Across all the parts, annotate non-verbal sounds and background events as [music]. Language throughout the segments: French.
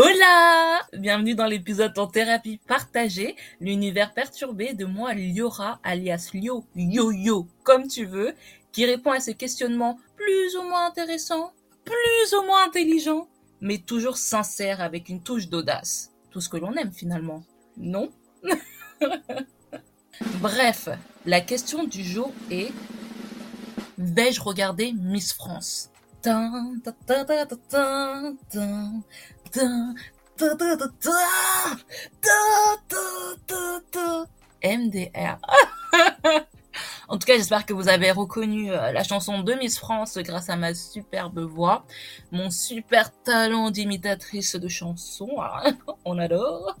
Hola! Bienvenue dans l'épisode en thérapie partagée, l'univers perturbé de moi Liora alias Lio, Yo-Yo, comme tu veux, qui répond à ces questionnements plus ou moins intéressants, plus ou moins intelligents, mais toujours sincères avec une touche d'audace. Tout ce que l'on aime finalement, non? [laughs] Bref, la question du jour est Vais-je regarder Miss France? MDR. en tout cas, j'espère que vous avez reconnu euh, la chanson de Miss France grâce à ma superbe voix, mon super talent d'imitatrice de chansons. On adore.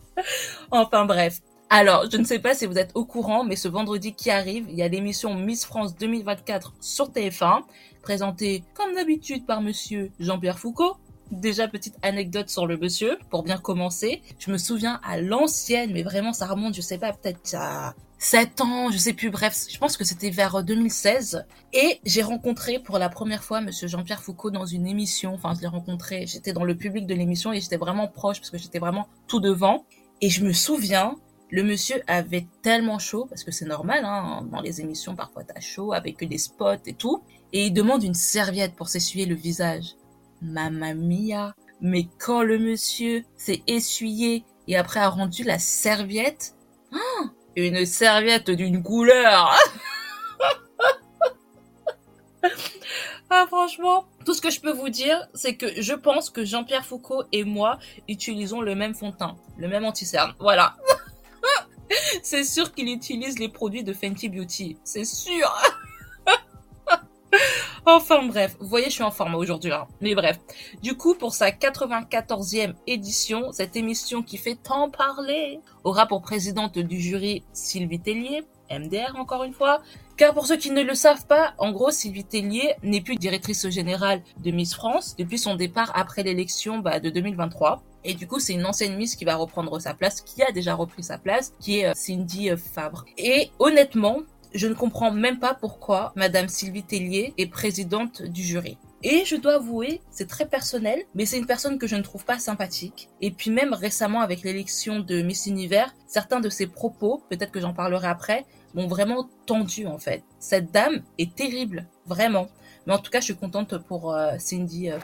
Enfin bref. Alors, je ne sais pas si vous êtes au courant, mais ce vendredi qui arrive, il y a l'émission Miss France 2024 sur TF1, présentée comme d'habitude par monsieur Jean-Pierre Foucault, Déjà, petite anecdote sur le monsieur, pour bien commencer. Je me souviens à l'ancienne, mais vraiment, ça remonte, je sais pas, peut-être à 7 ans, je sais plus, bref, je pense que c'était vers 2016. Et j'ai rencontré pour la première fois monsieur Jean-Pierre Foucault dans une émission. Enfin, je l'ai rencontré, j'étais dans le public de l'émission et j'étais vraiment proche parce que j'étais vraiment tout devant. Et je me souviens, le monsieur avait tellement chaud, parce que c'est normal, hein, dans les émissions, parfois t'as chaud avec des spots et tout. Et il demande une serviette pour s'essuyer le visage. Mamma mia. Mais quand le monsieur s'est essuyé et après a rendu la serviette, oh, une serviette d'une couleur. [laughs] ah franchement, tout ce que je peux vous dire, c'est que je pense que Jean-Pierre Foucault et moi utilisons le même fond de teint, le même anti-cerne. Voilà. [laughs] c'est sûr qu'il utilise les produits de Fenty Beauty. C'est sûr. Enfin bref, vous voyez, je suis en forme aujourd'hui. Hein. Mais bref, du coup, pour sa 94e édition, cette émission qui fait tant parler aura pour présidente du jury Sylvie Tellier, MDR encore une fois. Car pour ceux qui ne le savent pas, en gros, Sylvie Tellier n'est plus directrice générale de Miss France depuis son départ après l'élection bah, de 2023. Et du coup, c'est une ancienne Miss qui va reprendre sa place, qui a déjà repris sa place, qui est euh, Cindy Fabre. Et honnêtement, je ne comprends même pas pourquoi Madame Sylvie Tellier est présidente du jury. Et je dois avouer, c'est très personnel, mais c'est une personne que je ne trouve pas sympathique. Et puis même récemment avec l'élection de Miss Univers, certains de ses propos, peut-être que j'en parlerai après, m'ont vraiment tendu en fait. Cette dame est terrible, vraiment. Mais en tout cas, je suis contente pour euh, Cindy. Euh.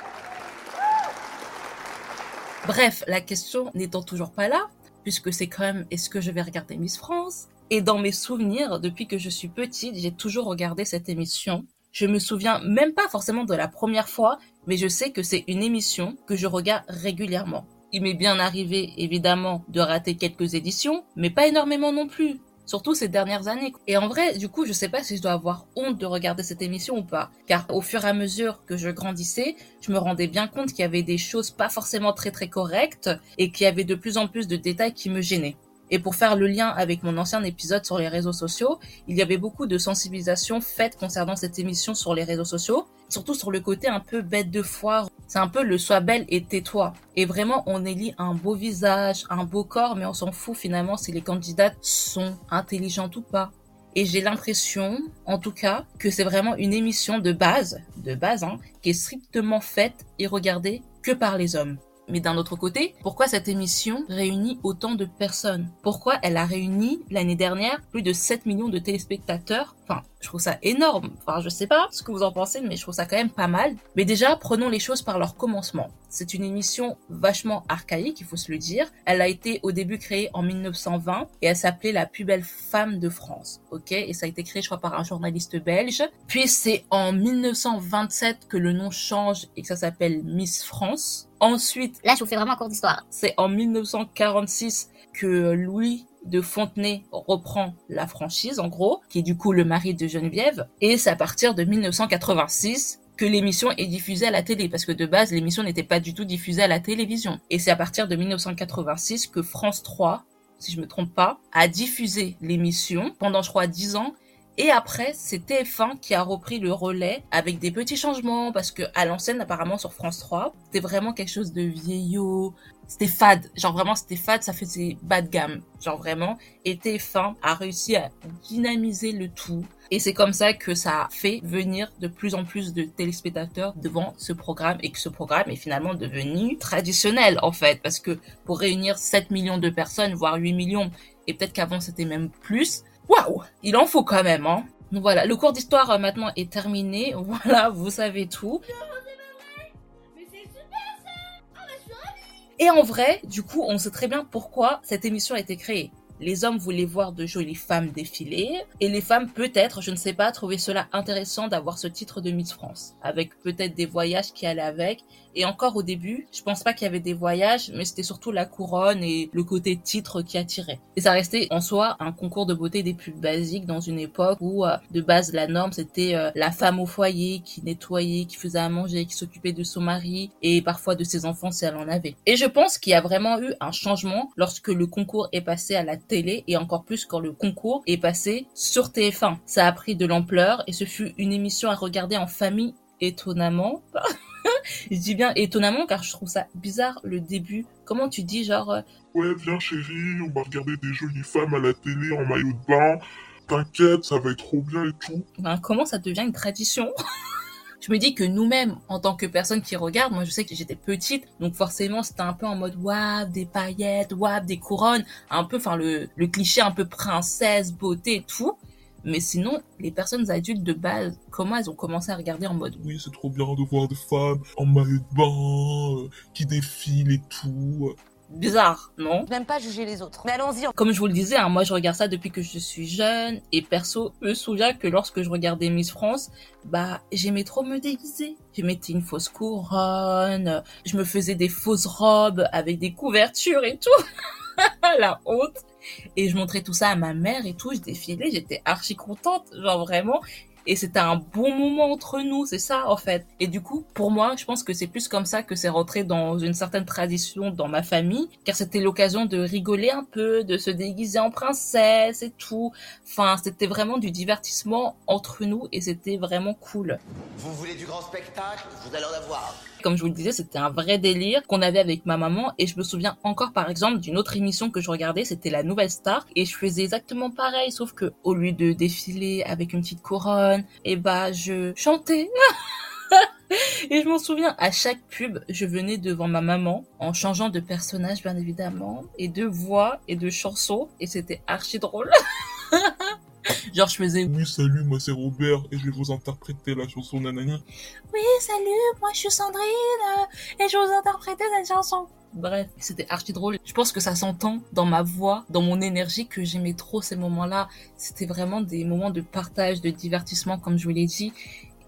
Bref, la question n'étant toujours pas là, puisque c'est quand même est-ce que je vais regarder Miss France? Et dans mes souvenirs, depuis que je suis petite, j'ai toujours regardé cette émission. Je me souviens même pas forcément de la première fois, mais je sais que c'est une émission que je regarde régulièrement. Il m'est bien arrivé, évidemment, de rater quelques éditions, mais pas énormément non plus. Surtout ces dernières années. Et en vrai, du coup, je sais pas si je dois avoir honte de regarder cette émission ou pas. Car au fur et à mesure que je grandissais, je me rendais bien compte qu'il y avait des choses pas forcément très très correctes et qu'il y avait de plus en plus de détails qui me gênaient. Et pour faire le lien avec mon ancien épisode sur les réseaux sociaux, il y avait beaucoup de sensibilisation faite concernant cette émission sur les réseaux sociaux, surtout sur le côté un peu bête de foire. C'est un peu le sois belle et tais-toi. Et vraiment, on élit un beau visage, un beau corps, mais on s'en fout finalement si les candidates sont intelligentes ou pas. Et j'ai l'impression, en tout cas, que c'est vraiment une émission de base, de base, hein, qui est strictement faite et regardée que par les hommes. Mais d'un autre côté, pourquoi cette émission réunit autant de personnes? Pourquoi elle a réuni l'année dernière plus de 7 millions de téléspectateurs Enfin, je trouve ça énorme. Enfin, je sais pas ce que vous en pensez, mais je trouve ça quand même pas mal. Mais déjà, prenons les choses par leur commencement. C'est une émission vachement archaïque, il faut se le dire. Elle a été au début créée en 1920 et elle s'appelait La plus belle femme de France. Ok? Et ça a été créé, je crois, par un journaliste belge. Puis c'est en 1927 que le nom change et que ça s'appelle Miss France. Ensuite, là, je vous fais vraiment un cours d'histoire. C'est en 1946 que Louis de Fontenay reprend la franchise, en gros, qui est du coup le mari de Geneviève. Et c'est à partir de 1986 que l'émission est diffusée à la télé, parce que de base, l'émission n'était pas du tout diffusée à la télévision. Et c'est à partir de 1986 que France 3, si je me trompe pas, a diffusé l'émission pendant, je crois, 10 ans. Et après, c'est TF1 qui a repris le relais avec des petits changements parce que à l'ancienne, apparemment sur France 3, c'était vraiment quelque chose de vieillot, c'était fade. Genre vraiment, c'était fade, ça faisait bas de gamme. Genre vraiment. Et TF1 a réussi à dynamiser le tout. Et c'est comme ça que ça fait venir de plus en plus de téléspectateurs devant ce programme et que ce programme est finalement devenu traditionnel en fait. Parce que pour réunir 7 millions de personnes, voire 8 millions, et peut-être qu'avant c'était même plus, waouh, il en faut quand même, hein. Donc voilà, le cours d'histoire euh, maintenant est terminé. [laughs] Voilà, vous savez tout. Et en vrai, du coup, on sait très bien pourquoi cette émission a été créée. Les hommes voulaient voir de jolies femmes défiler, et les femmes peut-être, je ne sais pas, trouvaient cela intéressant d'avoir ce titre de Miss France, avec peut-être des voyages qui allaient avec, et encore au début, je pense pas qu'il y avait des voyages, mais c'était surtout la couronne et le côté titre qui attirait. Et ça restait en soi un concours de beauté des plus basiques dans une époque où euh, de base la norme c'était euh, la femme au foyer qui nettoyait, qui faisait à manger, qui s'occupait de son mari et parfois de ses enfants si elle en avait. Et je pense qu'il y a vraiment eu un changement lorsque le concours est passé à la télé et encore plus quand le concours est passé sur TF1. Ça a pris de l'ampleur et ce fut une émission à regarder en famille étonnamment. [laughs] je dis bien étonnamment car je trouve ça bizarre le début. Comment tu dis genre euh, Ouais, viens chérie, on va regarder des jolies femmes à la télé en maillot de bain. T'inquiète, ça va être trop bien et tout. Ben, comment ça devient une tradition? [laughs] Je me dis que nous-mêmes, en tant que personnes qui regardent, moi je sais que j'étais petite, donc forcément c'était un peu en mode waouh, des paillettes, waouh, des couronnes, un peu, enfin le, cliché un peu princesse, beauté et tout. Mais sinon, les personnes adultes de base, comment elles ont commencé à regarder en mode Oui, c'est trop bien de voir des femmes en maillot de bain, euh, qui défilent et tout. Bizarre, non? Même pas juger les autres. Mais allons-y. Comme je vous le disais, hein, moi je regarde ça depuis que je suis jeune et perso, je me souviens que lorsque je regardais Miss France, bah j'aimais trop me déguiser. Je mettais une fausse couronne, je me faisais des fausses robes avec des couvertures et tout. [laughs] La honte. Et je montrais tout ça à ma mère et tout, je défilais, j'étais archi contente, genre vraiment. Et c'était un bon moment entre nous, c'est ça en fait. Et du coup, pour moi, je pense que c'est plus comme ça que c'est rentré dans une certaine tradition dans ma famille, car c'était l'occasion de rigoler un peu, de se déguiser en princesse et tout. Enfin, c'était vraiment du divertissement entre nous et c'était vraiment cool. Vous voulez du grand spectacle? Vous allez en avoir. Comme je vous le disais, c'était un vrai délire qu'on avait avec ma maman et je me souviens encore par exemple d'une autre émission que je regardais, c'était la Nouvelle Star et je faisais exactement pareil sauf que au lieu de défiler avec une petite couronne, et bah je chantais. [laughs] Et je m'en souviens, à chaque pub, je venais devant ma maman en changeant de personnage, bien évidemment, et de voix et de chansons, et c'était archi drôle. [laughs] Genre, je faisais Oui, salut, moi c'est Robert et je vais vous interpréter la chanson Nanani. Oui, salut, moi je suis Sandrine euh, et je vais vous interpréter cette chanson. Bref, c'était archi drôle. Je pense que ça s'entend dans ma voix, dans mon énergie que j'aimais trop ces moments-là. C'était vraiment des moments de partage, de divertissement, comme je vous l'ai dit.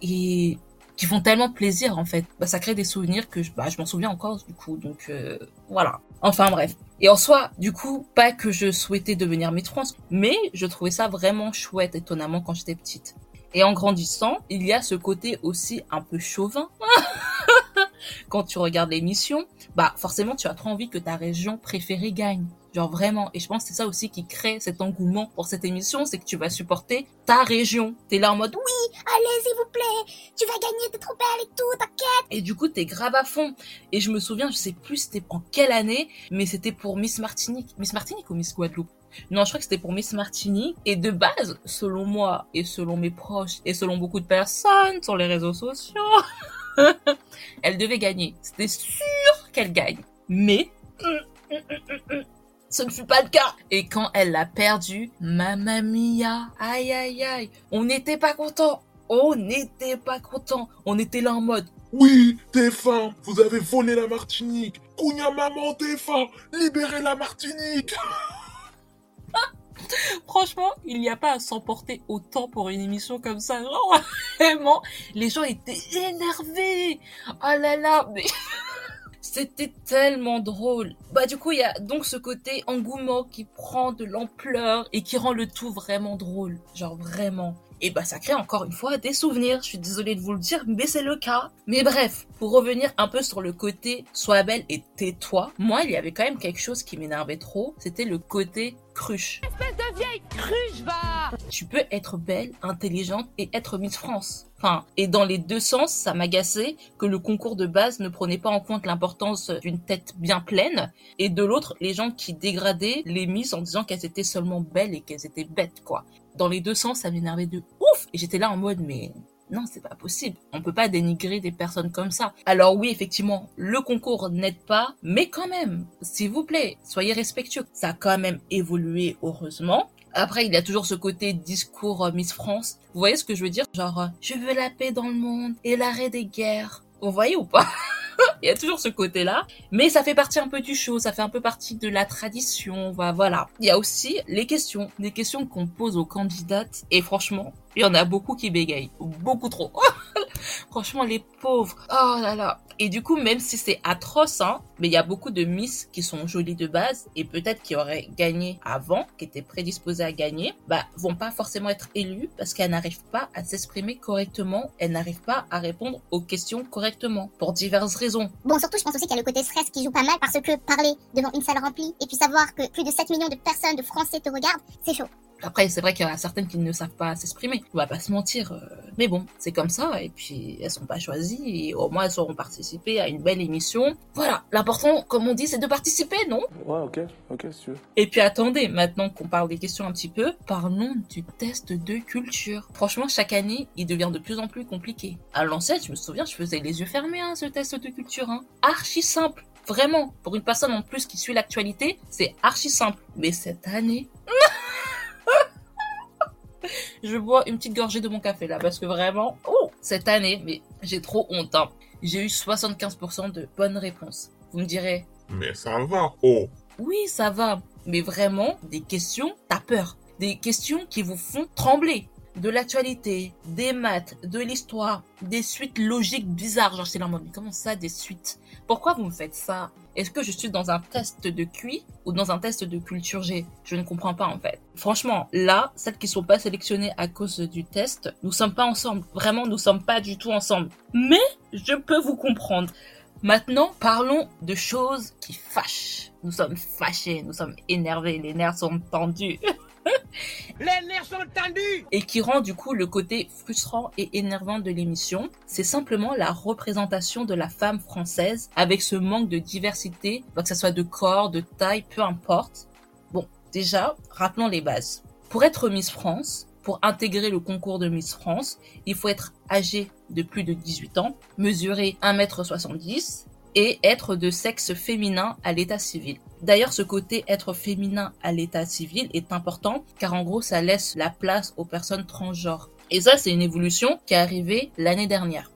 Et qui font tellement plaisir en fait. Bah, ça crée des souvenirs que je, bah, je m'en souviens encore du coup. Donc euh, voilà. Enfin bref. Et en soi, du coup, pas que je souhaitais devenir maîtresse, mais je trouvais ça vraiment chouette, étonnamment, quand j'étais petite. Et en grandissant, il y a ce côté aussi un peu chauvin. [laughs] quand tu regardes l'émission, bah forcément tu as trop envie que ta région préférée gagne. Genre vraiment. Et je pense que c'est ça aussi qui crée cet engouement pour cette émission, c'est que tu vas supporter ta région. T'es là en mode oui, allez s'il vous plaît, tu vas gagner, t'es trop belle et tout, t'inquiète. Et du coup t'es grave à fond. Et je me souviens, je sais plus c'était en quelle année, mais c'était pour Miss Martinique. Miss Martinique ou Miss Guadeloupe? Non, je crois que c'était pour Miss Martinique. Et de base, selon moi et selon mes proches et selon beaucoup de personnes sur les réseaux sociaux, [laughs] elle devait gagner. C'était sûr qu'elle gagne. Mais ce ne fut pas le cas. Et quand elle l'a perdu, mamma mia, aïe aïe aïe, on n'était pas content. On n'était pas content. On était là en mode. Oui, TF1, vous avez volé la Martinique. Kounia maman TF1, libérez la Martinique. [laughs] Franchement, il n'y a pas à s'emporter autant pour une émission comme ça. Genre, [laughs] vraiment, les gens étaient énervés. Oh là là, mais... C'était tellement drôle. Bah du coup, il y a donc ce côté engouement qui prend de l'ampleur et qui rend le tout vraiment drôle. Genre vraiment. Et bah ça crée encore une fois des souvenirs. Je suis désolée de vous le dire, mais c'est le cas. Mais bref, pour revenir un peu sur le côté sois belle et tais-toi, moi il y avait quand même quelque chose qui m'énervait trop. C'était le côté cruche. Espèce de vieille cruche, va Tu peux être belle, intelligente et être Miss France. Enfin, et dans les deux sens, ça m'agaçait que le concours de base ne prenait pas en compte l'importance d'une tête bien pleine, et de l'autre, les gens qui dégradaient les Miss en disant qu'elles étaient seulement belles et qu'elles étaient bêtes, quoi. Dans les deux sens, ça m'énervait de ouf! Et j'étais là en mode, mais non, c'est pas possible. On peut pas dénigrer des personnes comme ça. Alors oui, effectivement, le concours n'aide pas, mais quand même, s'il vous plaît, soyez respectueux. Ça a quand même évolué, heureusement. Après, il y a toujours ce côté discours euh, Miss France. Vous voyez ce que je veux dire? Genre, euh, je veux la paix dans le monde et l'arrêt des guerres. Vous voyez ou pas? [laughs] il y a toujours ce côté-là. Mais ça fait partie un peu du show, ça fait un peu partie de la tradition, voilà. Il y a aussi les questions, des questions qu'on pose aux candidates. Et franchement, il y en a beaucoup qui bégayent. Beaucoup trop. [laughs] franchement, les pauvres. Oh là là. Et du coup, même si c'est atroce, hein, mais il y a beaucoup de Miss qui sont jolies de base et peut-être qui auraient gagné avant, qui étaient prédisposées à gagner, bah, vont pas forcément être élues parce qu'elles n'arrivent pas à s'exprimer correctement, elles n'arrivent pas à répondre aux questions correctement pour diverses raisons. Bon, surtout, je pense aussi qu'il y a le côté stress qui joue pas mal parce que parler devant une salle remplie et puis savoir que plus de 7 millions de personnes, de Français te regardent, c'est chaud. Après, c'est vrai qu'il y en a certaines qui ne savent pas s'exprimer. On va pas se mentir. Euh, mais bon, c'est comme ça. Et puis, elles sont pas choisies. Et au moins, elles auront participé à une belle émission. Voilà. L'important, comme on dit, c'est de participer, non? Ouais, ok. Ok, si tu veux. Et puis, attendez. Maintenant qu'on parle des questions un petit peu, parlons du test de culture. Franchement, chaque année, il devient de plus en plus compliqué. À l'ancienne, je me souviens, je faisais les yeux fermés, hein, ce test de culture. Hein. Archi simple. Vraiment, pour une personne en plus qui suit l'actualité, c'est archi simple. Mais cette année... [laughs] je bois une petite gorgée de mon café là parce que vraiment, oh, cette année, mais j'ai trop honte. Hein. J'ai eu 75% de bonnes réponses. Vous me direz, Mais ça va, oh. oui, ça va, mais vraiment, des questions, t'as peur. Des questions qui vous font trembler. De l'actualité, des maths, de l'histoire, des suites logiques bizarres. Genre, c'est là, mais comment ça, des suites? Pourquoi vous me faites ça? Est-ce que je suis dans un test de QI ou dans un test de culture G? Je ne comprends pas, en fait. Franchement, là, celles qui sont pas sélectionnées à cause du test, nous sommes pas ensemble. Vraiment, nous sommes pas du tout ensemble. Mais, je peux vous comprendre. Maintenant, parlons de choses qui fâchent. Nous sommes fâchés, nous sommes énervés, les nerfs sont tendus. [laughs] [laughs] Les nerfs sont tendus et qui rend du coup le côté frustrant et énervant de l'émission, c'est simplement la représentation de la femme française avec ce manque de diversité, que ce soit de corps, de taille, peu importe. Bon, déjà, rappelons les bases. Pour être Miss France, pour intégrer le concours de Miss France, il faut être âgé de plus de 18 ans, mesurer 1m70 et être de sexe féminin à l'état civil. D'ailleurs, ce côté être féminin à l'état civil est important car en gros, ça laisse la place aux personnes transgenres. Et ça, c'est une évolution qui est arrivée l'année dernière.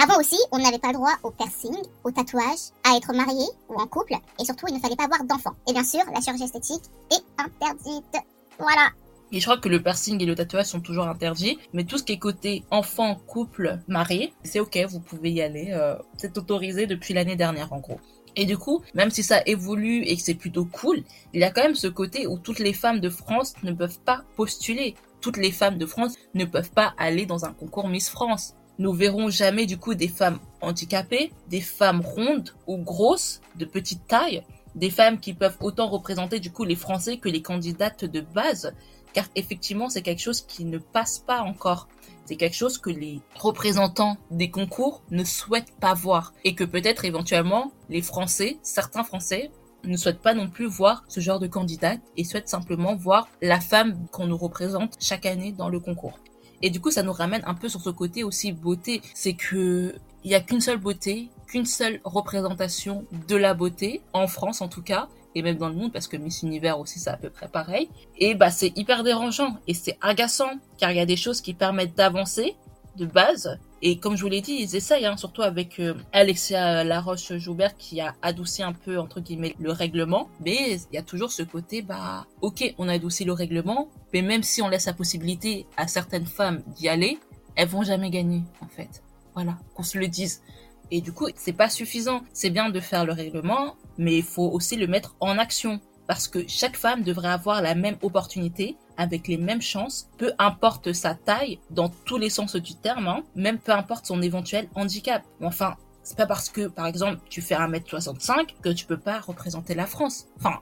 Avant aussi, on n'avait pas le droit au piercing, au tatouage, à être marié ou en couple, et surtout, il ne fallait pas avoir d'enfants. Et bien sûr, la chirurgie esthétique est interdite. Voilà. Et je crois que le piercing et le tatouage sont toujours interdits, mais tout ce qui est côté enfant, couple, marié, c'est ok, vous pouvez y aller. euh, c'est autorisé depuis l'année dernière en gros. Et du coup, même si ça évolue et que c'est plutôt cool, il y a quand même ce côté où toutes les femmes de France ne peuvent pas postuler. Toutes les femmes de France ne peuvent pas aller dans un concours Miss France. Nous verrons jamais du coup des femmes handicapées, des femmes rondes ou grosses, de petite taille, des femmes qui peuvent autant représenter du coup les Français que les candidates de base, car effectivement c'est quelque chose qui ne passe pas encore. C'est quelque chose que les représentants des concours ne souhaitent pas voir et que peut-être éventuellement les Français, certains Français, ne souhaitent pas non plus voir ce genre de candidate et souhaitent simplement voir la femme qu'on nous représente chaque année dans le concours. Et du coup, ça nous ramène un peu sur ce côté aussi beauté. C'est que il y a qu'une seule beauté, qu'une seule représentation de la beauté, en France en tout cas, et même dans le monde, parce que Miss Univers aussi, c'est à peu près pareil. Et bah, c'est hyper dérangeant et c'est agaçant, car il y a des choses qui permettent d'avancer de base. Et comme je vous l'ai dit, ils essayent, hein, surtout avec euh, Alexia Laroche-Joubert qui a adouci un peu, entre guillemets, le règlement. Mais il y a toujours ce côté, bah, ok, on a adouci le règlement, mais même si on laisse la possibilité à certaines femmes d'y aller, elles vont jamais gagner, en fait. Voilà, qu'on se le dise. Et du coup, c'est pas suffisant. C'est bien de faire le règlement, mais il faut aussi le mettre en action. Parce que chaque femme devrait avoir la même opportunité, avec les mêmes chances, peu importe sa taille, dans tous les sens du terme, hein, même peu importe son éventuel handicap. Enfin, c'est pas parce que, par exemple, tu fais 1m65 que tu peux pas représenter la France. Enfin,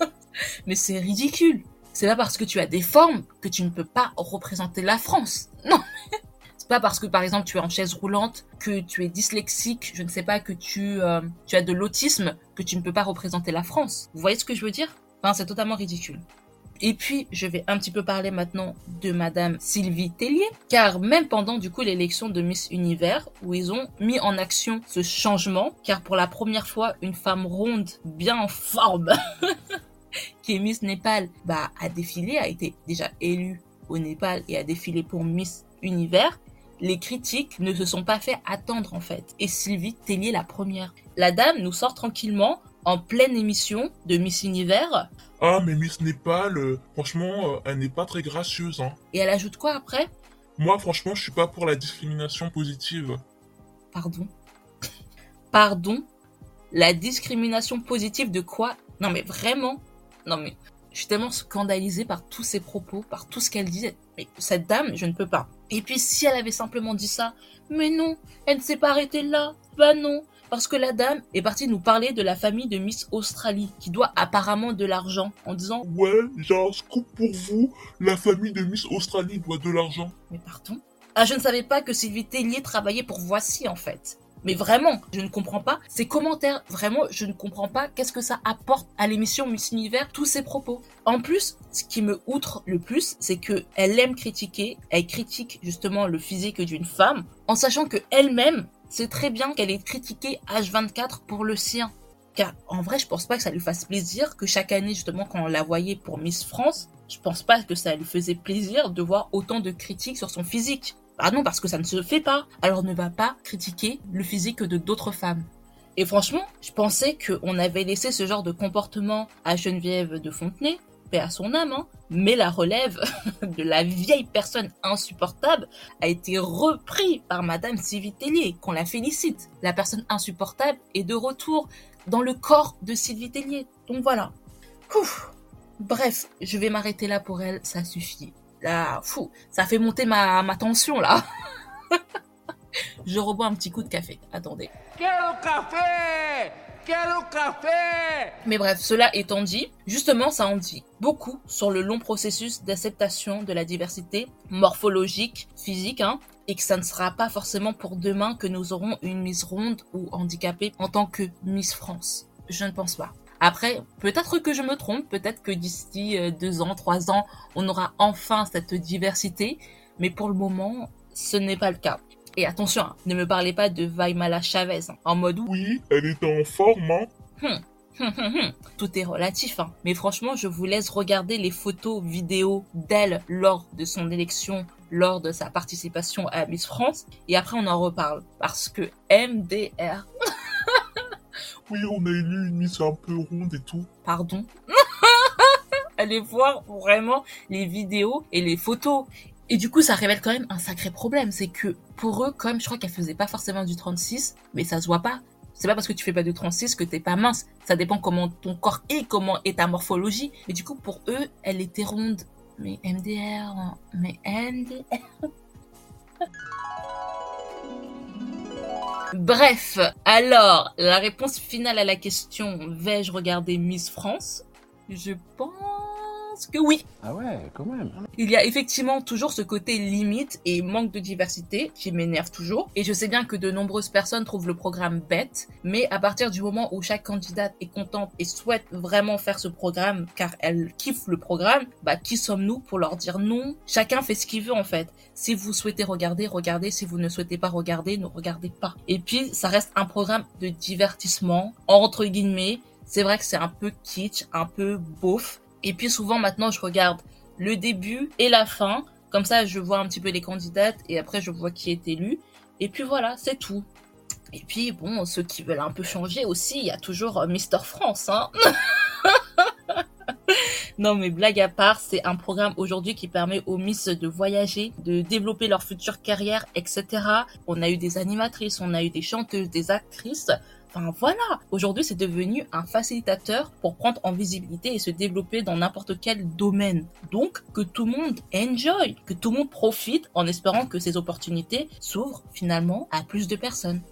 [laughs] Mais c'est ridicule. C'est pas parce que tu as des formes que tu ne peux pas représenter la France. Non. C'est pas parce que par exemple tu es en chaise roulante, que tu es dyslexique, je ne sais pas, que tu, euh, tu as de l'autisme, que tu ne peux pas représenter la France. Vous voyez ce que je veux dire? Enfin, c'est totalement ridicule. Et puis, je vais un petit peu parler maintenant de Madame Sylvie Tellier, car même pendant du coup l'élection de Miss Univers, où ils ont mis en action ce changement, car pour la première fois, une femme ronde, bien en forme, [laughs] qui est Miss Népal, bah, a défilé, a été déjà élue au Népal et a défilé pour Miss Univers. Les critiques ne se sont pas fait attendre en fait. Et Sylvie Tellier la première. La dame nous sort tranquillement en pleine émission de Miss Univers Ah, mais Miss Népal, euh, franchement, euh, elle n'est pas très gracieuse, hein. et elle ajoute quoi après? Moi, franchement, je suis pas pour la discrimination positive. Pardon? Pardon? La discrimination positive de quoi? Non mais vraiment? Non mais je suis tellement scandalisée par tous ses propos, par tout ce qu'elle disait. Cette dame, je ne peux pas. Et puis si elle avait simplement dit ça, mais non, elle ne s'est pas arrêtée là. Bah non, parce que la dame est partie nous parler de la famille de Miss Australie, qui doit apparemment de l'argent, en disant Ouais, j'ai un scoop pour vous. La famille de Miss Australie doit de l'argent. Mais pardon? Ah, je ne savais pas que Sylvie Tellier travaillait pour Voici, en fait. Mais vraiment, je ne comprends pas ces commentaires. Vraiment, je ne comprends pas qu'est-ce que ça apporte à l'émission Miss Univers, tous ces propos. En plus, ce qui me outre le plus, c'est que elle aime critiquer, elle critique justement le physique d'une femme, en sachant que elle-même sait très bien qu'elle est critiquée H24 pour le sien. Car en vrai, je pense pas que ça lui fasse plaisir que chaque année, justement, quand on la voyait pour Miss France, je pense pas que ça lui faisait plaisir de voir autant de critiques sur son physique. Ah non, parce que ça ne se fait pas. Alors ne va pas critiquer le physique de d'autres femmes. Et franchement, je pensais qu'on avait laissé ce genre de comportement à Geneviève de Fontenay, paix à son âme, hein, mais la relève [laughs] de la vieille personne insupportable a été repris par Madame Sylvie Tellier, qu'on la félicite. La personne insupportable est de retour dans le corps de Sylvie Tellier. Donc voilà. Ouf. Bref, je vais m'arrêter là pour elle, ça suffit. Là, fou, ça fait monter ma, ma tension là. [laughs] je rebois un petit coup de café. Attendez. Quel café? Quel café? Mais bref, cela étant dit, justement, ça en dit beaucoup sur le long processus d'acceptation de la diversité morphologique, physique, hein, et que ça ne sera pas forcément pour demain que nous aurons une Miss ronde ou handicapée en tant que Miss France. Je ne pense pas. Après, peut-être que je me trompe, peut-être que d'ici euh, deux ans, trois ans, on aura enfin cette diversité, mais pour le moment, ce n'est pas le cas. Et attention, hein, ne me parlez pas de Vaimala Chavez, hein, en mode Oui, elle était en forme, hein. tout est relatif, hein. mais franchement, je vous laisse regarder les photos, vidéos d'elle lors de son élection, lors de sa participation à Miss France, et après on en reparle, parce que MDR, [laughs] Oui, on a élu une Miss un peu ronde et tout. pardon, [laughs] allez voir vraiment les vidéos et les photos. Et du coup, ça révèle quand même un sacré problème, c'est que pour eux, comme je crois qu'elle faisait pas forcément du 36, mais ça se voit pas. C'est pas parce que tu fais pas du 36 que t'es pas mince. Ça dépend comment ton corps est, comment est ta morphologie. Mais du coup, pour eux, elle était ronde. Mais MDR, hein. mais MDR. [laughs] Bref, alors, la réponse finale à la question vais-je regarder Miss France? Je pense que oui. Ah ouais, quand même. Il y a effectivement toujours ce côté limite et manque de diversité qui m'énerve toujours. Et je sais bien que de nombreuses personnes trouvent le programme bête, mais à partir du moment où chaque candidate est contente et souhaite vraiment faire ce programme car elle kiffe le programme, bah qui sommes-nous pour leur dire non? Chacun fait ce qu'il veut en fait. Si vous souhaitez regarder, regardez. Si vous ne souhaitez pas regarder, ne regardez pas. Et puis, ça reste un programme de divertissement, entre guillemets. C'est vrai que c'est un peu kitsch, un peu beauf. Et puis souvent maintenant, je regarde le début et la fin. Comme ça, je vois un petit peu les candidates et après, je vois qui est élu. Et puis voilà, c'est tout. Et puis bon, ceux qui veulent un peu changer aussi, il y a toujours euh, Mister France, hein. [laughs] Non mais blague à part, c'est un programme aujourd'hui qui permet aux Miss de voyager, de développer leur future carrière, etc. On a eu des animatrices, on a eu des chanteuses, des actrices. Enfin voilà, aujourd'hui c'est devenu un facilitateur pour prendre en visibilité et se développer dans n'importe quel domaine. Donc que tout le monde enjoy, que tout le monde profite en espérant que ces opportunités s'ouvrent finalement à plus de personnes.